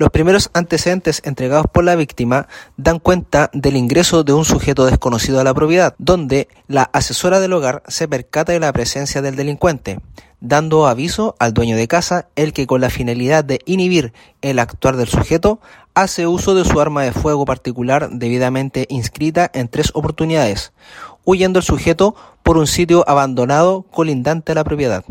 Los primeros antecedentes entregados por la víctima dan cuenta del ingreso de un sujeto desconocido a la propiedad, donde la asesora del hogar se percata de la presencia del delincuente, dando aviso al dueño de casa, el que con la finalidad de inhibir el actuar del sujeto, hace uso de su arma de fuego particular debidamente inscrita en tres oportunidades, huyendo el sujeto por un sitio abandonado colindante a la propiedad.